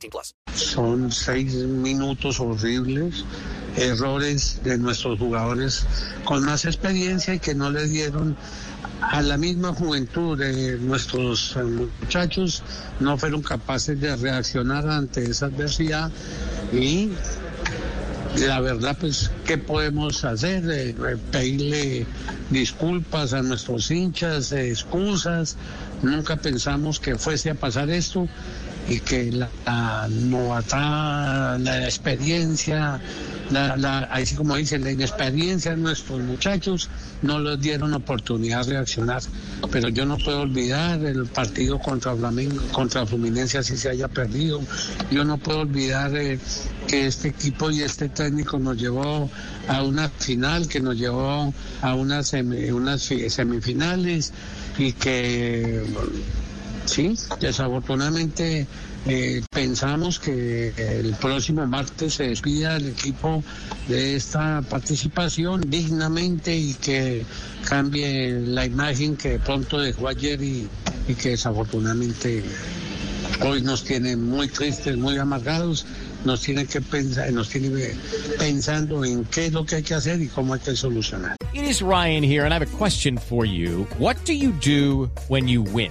18 plus. Son seis minutos horribles, errores de nuestros jugadores con más experiencia y que no le dieron a la misma juventud de nuestros eh, muchachos, no fueron capaces de reaccionar ante esa adversidad y la verdad, pues, ¿qué podemos hacer? Eh, eh, pedirle disculpas a nuestros hinchas, excusas. Nunca pensamos que fuese a pasar esto y que la, la novatá, la experiencia, la, la, así como dicen, la inexperiencia de nuestros muchachos no les dieron oportunidad de reaccionar. Pero yo no puedo olvidar el partido contra Flamengo, contra Fluminense, así se haya perdido. Yo no puedo olvidar eh, que este equipo y este técnico nos llevó a una final, que nos llevó a unas semifinales y que Sí, desafortunadamente eh, pensamos que el próximo martes se despida el equipo de esta participación dignamente y que cambie la imagen que de pronto dejó ayer y, que desafortunadamente hoy nos tiene muy tristes, muy amargados nos tiene que pensar, nos tiene pensando en qué es lo que hay que hacer y cómo hay que solucionar. It is Ryan here and I have a question for you. What do you do when you win?